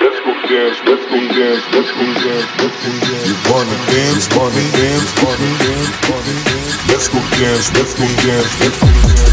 Let's go dance, let's go dance, let's go dance, let's go dance. You wanna dance, dance, dance, dance. Let's go dance, let's go dance, let's go dance.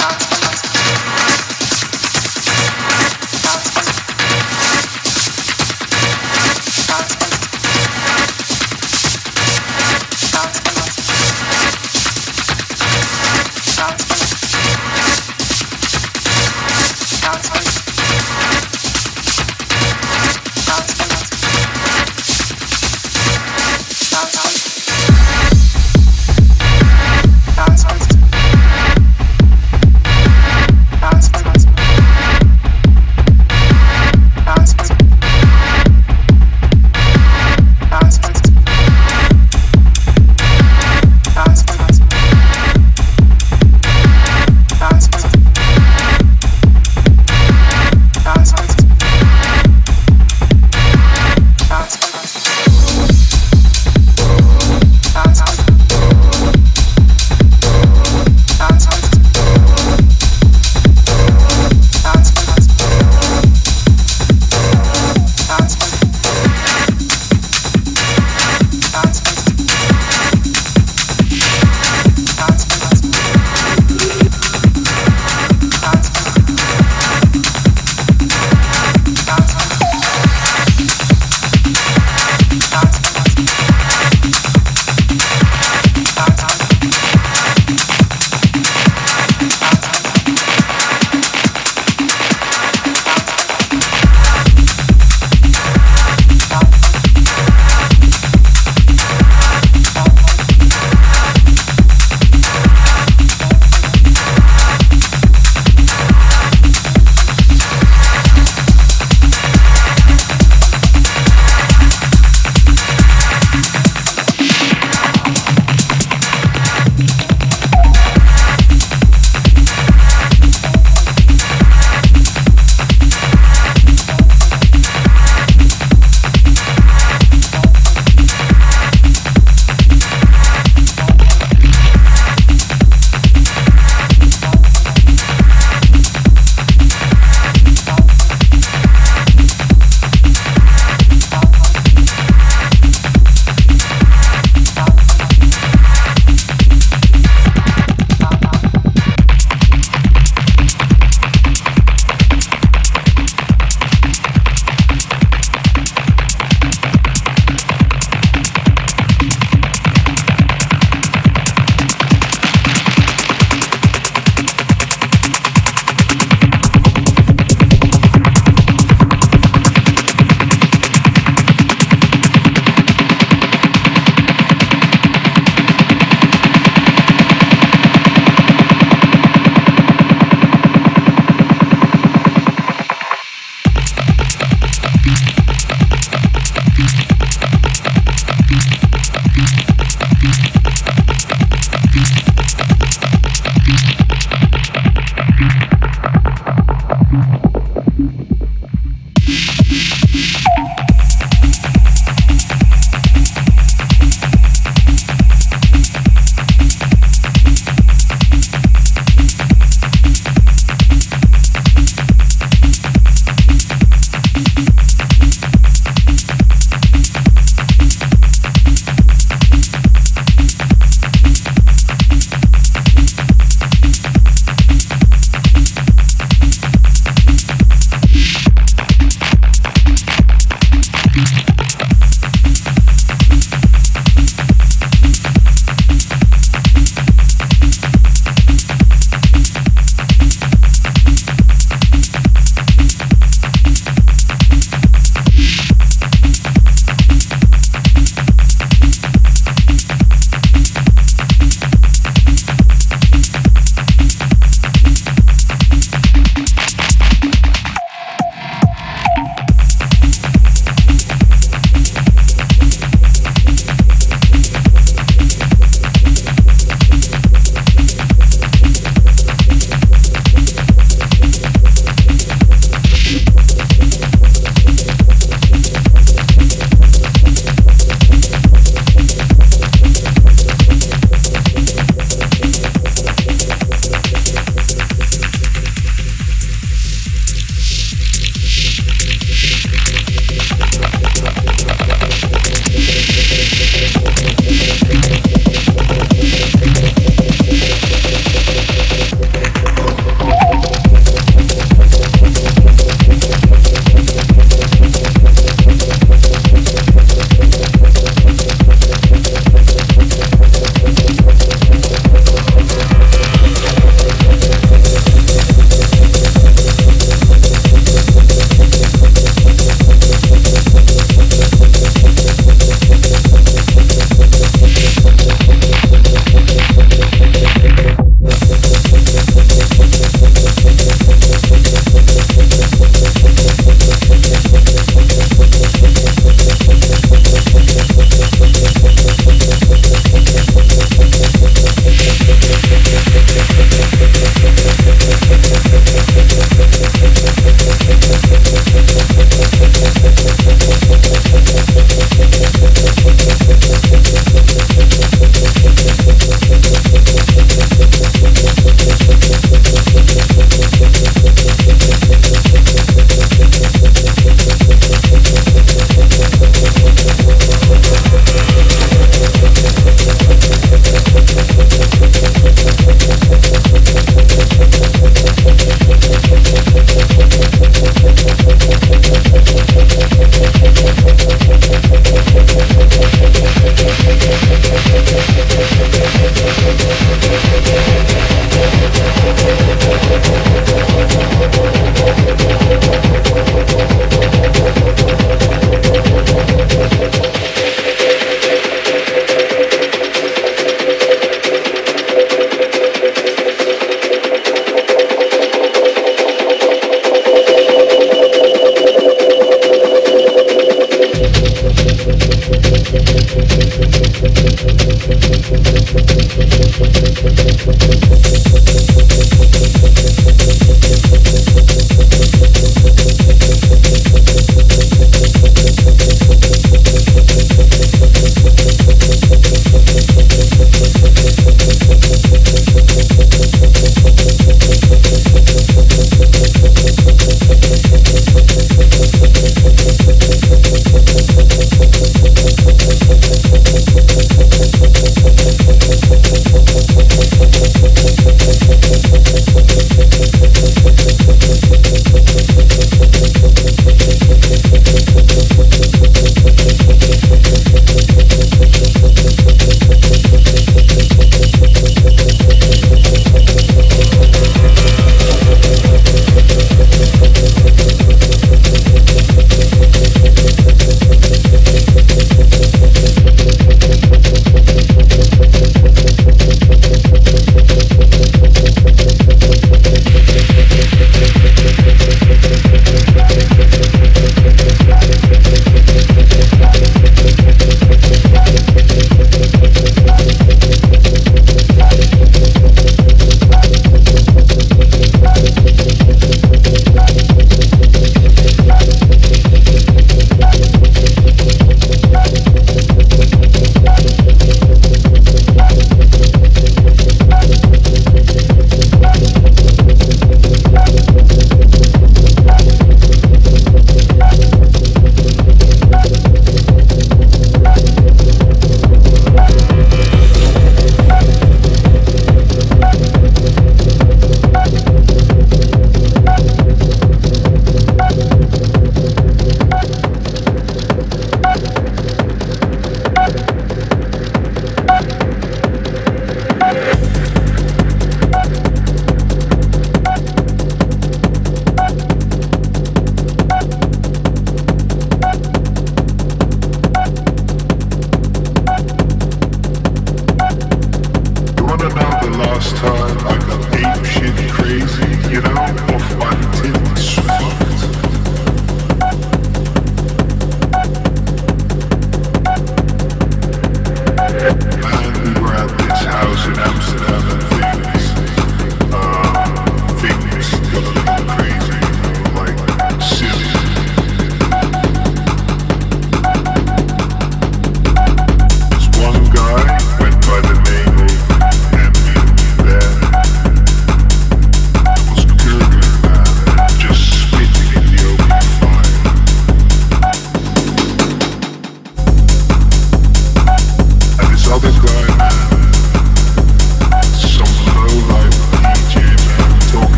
Sounds